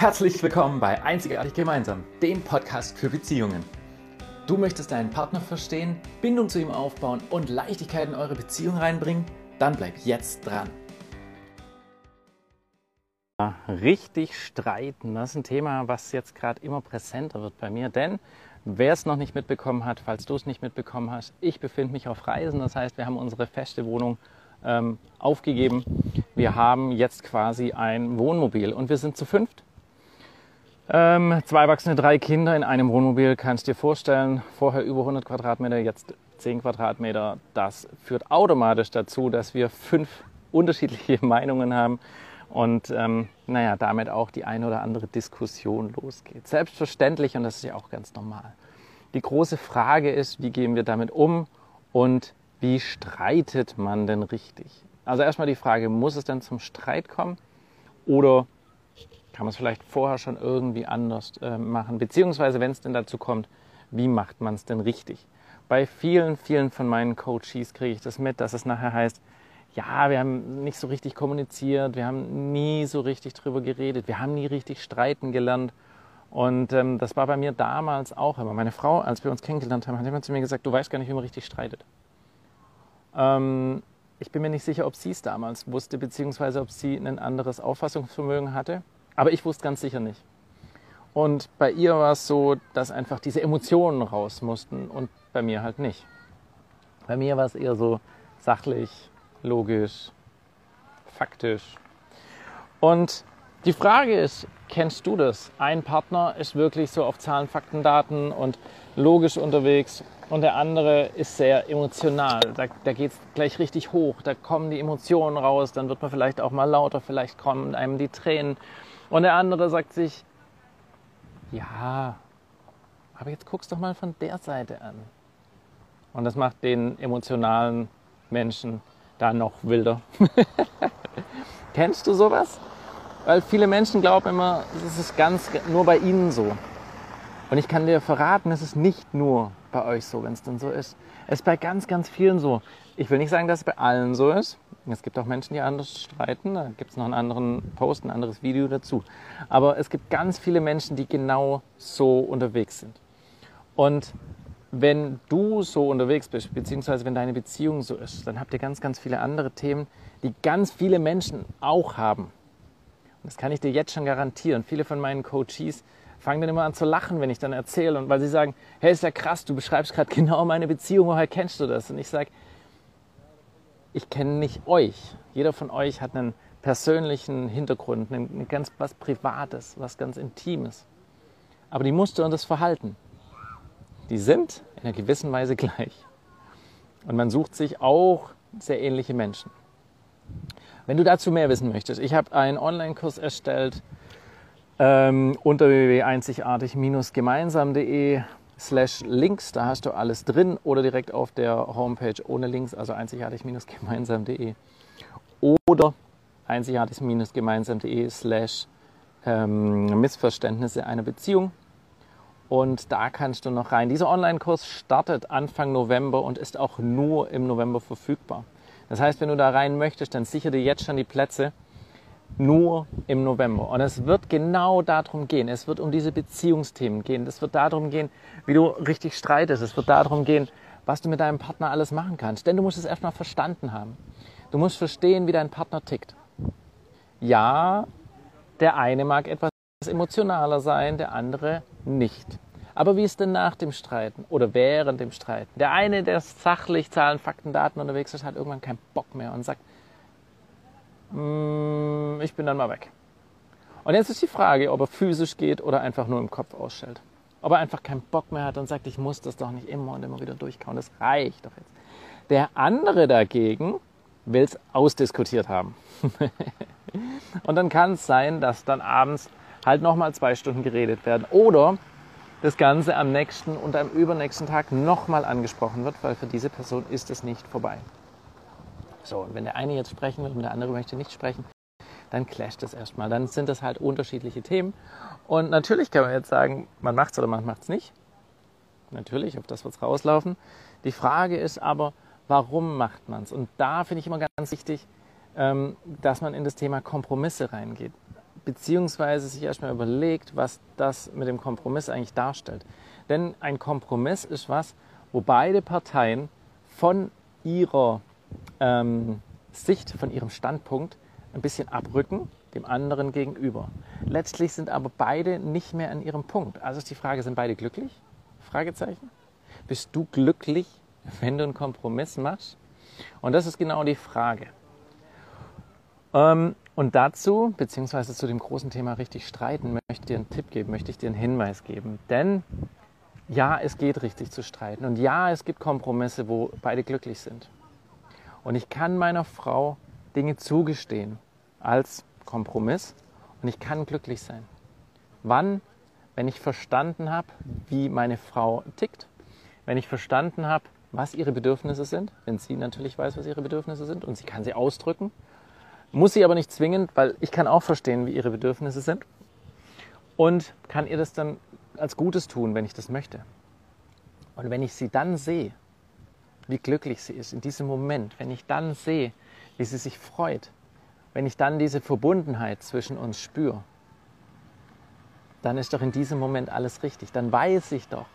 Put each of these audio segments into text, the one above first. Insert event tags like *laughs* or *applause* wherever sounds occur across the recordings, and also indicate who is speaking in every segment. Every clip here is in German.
Speaker 1: Herzlich willkommen bei Einzigartig Gemeinsam, dem Podcast für Beziehungen. Du möchtest deinen Partner verstehen, Bindung zu ihm aufbauen und Leichtigkeit in eure Beziehung reinbringen? Dann bleib jetzt dran.
Speaker 2: Richtig streiten, das ist ein Thema, was jetzt gerade immer präsenter wird bei mir, denn wer es noch nicht mitbekommen hat, falls du es nicht mitbekommen hast, ich befinde mich auf Reisen, das heißt, wir haben unsere feste Wohnung ähm, aufgegeben. Wir haben jetzt quasi ein Wohnmobil und wir sind zu fünft. Ähm, zwei Erwachsene, drei Kinder in einem Wohnmobil, kannst dir vorstellen, vorher über 100 Quadratmeter, jetzt 10 Quadratmeter. Das führt automatisch dazu, dass wir fünf unterschiedliche *laughs* Meinungen haben und ähm, naja, damit auch die eine oder andere Diskussion losgeht. Selbstverständlich und das ist ja auch ganz normal. Die große Frage ist, wie gehen wir damit um und wie streitet man denn richtig? Also erstmal die Frage, muss es denn zum Streit kommen oder kann man es vielleicht vorher schon irgendwie anders äh, machen? Beziehungsweise, wenn es denn dazu kommt, wie macht man es denn richtig? Bei vielen, vielen von meinen Coaches kriege ich das mit, dass es nachher heißt, ja, wir haben nicht so richtig kommuniziert, wir haben nie so richtig drüber geredet, wir haben nie richtig streiten gelernt. Und ähm, das war bei mir damals auch immer. Meine Frau, als wir uns kennengelernt haben, hat immer zu mir gesagt, du weißt gar nicht, wie man richtig streitet. Ähm, ich bin mir nicht sicher, ob sie es damals wusste, beziehungsweise ob sie ein anderes Auffassungsvermögen hatte. Aber ich wusste ganz sicher nicht. Und bei ihr war es so, dass einfach diese Emotionen raus mussten und bei mir halt nicht. Bei mir war es eher so sachlich, logisch, faktisch. Und die Frage ist, kennst du das? Ein Partner ist wirklich so auf Zahlen, Fakten, Daten und logisch unterwegs und der andere ist sehr emotional. Da, da geht es gleich richtig hoch, da kommen die Emotionen raus, dann wird man vielleicht auch mal lauter, vielleicht kommen einem die Tränen. Und der andere sagt sich, ja, aber jetzt guck's doch mal von der Seite an. Und das macht den emotionalen Menschen da noch wilder. *laughs* Kennst du sowas? Weil viele Menschen glauben immer, es ist ganz nur bei ihnen so. Und ich kann dir verraten, es ist nicht nur bei euch so, wenn es denn so ist. Es ist bei ganz, ganz vielen so. Ich will nicht sagen, dass es bei allen so ist. Es gibt auch Menschen, die anders streiten. Da gibt es noch einen anderen Post, ein anderes Video dazu. Aber es gibt ganz viele Menschen, die genau so unterwegs sind. Und wenn du so unterwegs bist, beziehungsweise wenn deine Beziehung so ist, dann habt ihr ganz, ganz viele andere Themen, die ganz viele Menschen auch haben. Und das kann ich dir jetzt schon garantieren. Viele von meinen Coaches fangen dann immer an zu lachen, wenn ich dann erzähle. Und weil sie sagen, hey, ist ja krass, du beschreibst gerade *laughs* genau meine Beziehung, woher kennst du das? Und ich sage, ich kenne nicht euch. Jeder von euch hat einen persönlichen Hintergrund, ein ganz was Privates, was ganz Intimes. Aber die Muster und das Verhalten, die sind in einer gewissen Weise gleich. Und man sucht sich auch sehr ähnliche Menschen. Wenn du dazu mehr wissen möchtest, ich habe einen Online-Kurs erstellt ähm, unter www.einzigartig-gemeinsam.de slash links, da hast du alles drin oder direkt auf der Homepage ohne Links, also einzigartig-gemeinsam.de oder einzigartig-gemeinsam.de slash ähm, Missverständnisse einer Beziehung und da kannst du noch rein. Dieser Online-Kurs startet Anfang November und ist auch nur im November verfügbar. Das heißt, wenn du da rein möchtest, dann sichere dir jetzt schon die Plätze nur im November. Und es wird genau darum gehen. Es wird um diese Beziehungsthemen gehen. Es wird darum gehen, wie du richtig streitest. Es wird darum gehen, was du mit deinem Partner alles machen kannst. Denn du musst es erstmal verstanden haben. Du musst verstehen, wie dein Partner tickt. Ja, der eine mag etwas emotionaler sein, der andere nicht. Aber wie ist denn nach dem Streiten oder während dem Streiten? Der eine, der sachlich Zahlen, Fakten, Daten unterwegs ist, hat irgendwann keinen Bock mehr und sagt, mm, ich bin dann mal weg. Und jetzt ist die Frage, ob er physisch geht oder einfach nur im Kopf ausstellt. Ob er einfach keinen Bock mehr hat und sagt, ich muss das doch nicht immer und immer wieder durchkauen. Das reicht doch jetzt. Der andere dagegen will es ausdiskutiert haben. *laughs* und dann kann es sein, dass dann abends halt nochmal zwei Stunden geredet werden. Oder das Ganze am nächsten und am übernächsten Tag nochmal angesprochen wird, weil für diese Person ist es nicht vorbei. So, und wenn der eine jetzt sprechen will und der andere möchte nicht sprechen, dann clasht es erstmal. Dann sind das halt unterschiedliche Themen. Und natürlich kann man jetzt sagen, man macht es oder man macht es nicht. Natürlich, auf das wird es rauslaufen. Die Frage ist aber, warum macht man es? Und da finde ich immer ganz wichtig, ähm, dass man in das Thema Kompromisse reingeht beziehungsweise sich erstmal überlegt, was das mit dem Kompromiss eigentlich darstellt. Denn ein Kompromiss ist was, wo beide Parteien von ihrer ähm, Sicht, von ihrem Standpunkt ein bisschen abrücken dem anderen gegenüber. Letztlich sind aber beide nicht mehr an ihrem Punkt. Also ist die Frage, sind beide glücklich? Fragezeichen. Bist du glücklich, wenn du einen Kompromiss machst? Und das ist genau die Frage. Ähm, und dazu, beziehungsweise zu dem großen Thema richtig streiten, möchte ich dir einen Tipp geben, möchte ich dir einen Hinweis geben. Denn ja, es geht richtig zu streiten. Und ja, es gibt Kompromisse, wo beide glücklich sind. Und ich kann meiner Frau Dinge zugestehen als Kompromiss und ich kann glücklich sein. Wann? Wenn ich verstanden habe, wie meine Frau tickt, wenn ich verstanden habe, was ihre Bedürfnisse sind, wenn sie natürlich weiß, was ihre Bedürfnisse sind und sie kann sie ausdrücken, muss sie aber nicht zwingend, weil ich kann auch verstehen, wie ihre Bedürfnisse sind und kann ihr das dann als Gutes tun, wenn ich das möchte. Und wenn ich sie dann sehe, wie glücklich sie ist in diesem Moment, wenn ich dann sehe, wie sie sich freut, wenn ich dann diese Verbundenheit zwischen uns spüre, dann ist doch in diesem Moment alles richtig. Dann weiß ich doch,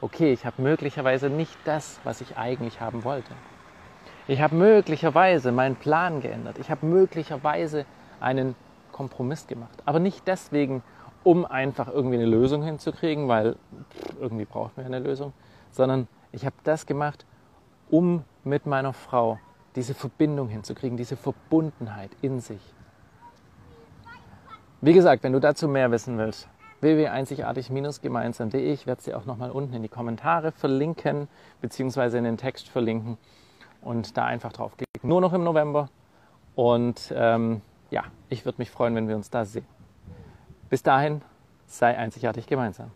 Speaker 2: okay, ich habe möglicherweise nicht das, was ich eigentlich haben wollte. Ich habe möglicherweise meinen Plan geändert. Ich habe möglicherweise einen Kompromiss gemacht. Aber nicht deswegen, um einfach irgendwie eine Lösung hinzukriegen, weil irgendwie braucht man eine Lösung, sondern ich habe das gemacht, um mit meiner Frau diese Verbindung hinzukriegen, diese Verbundenheit in sich. Wie gesagt, wenn du dazu mehr wissen willst, www.einzigartig-gemeinsam.de, ich werde sie auch nochmal unten in die Kommentare verlinken, beziehungsweise in den Text verlinken und da einfach draufklicken. Nur noch im November und ähm, ja, ich würde mich freuen, wenn wir uns da sehen. Bis dahin, sei einzigartig gemeinsam.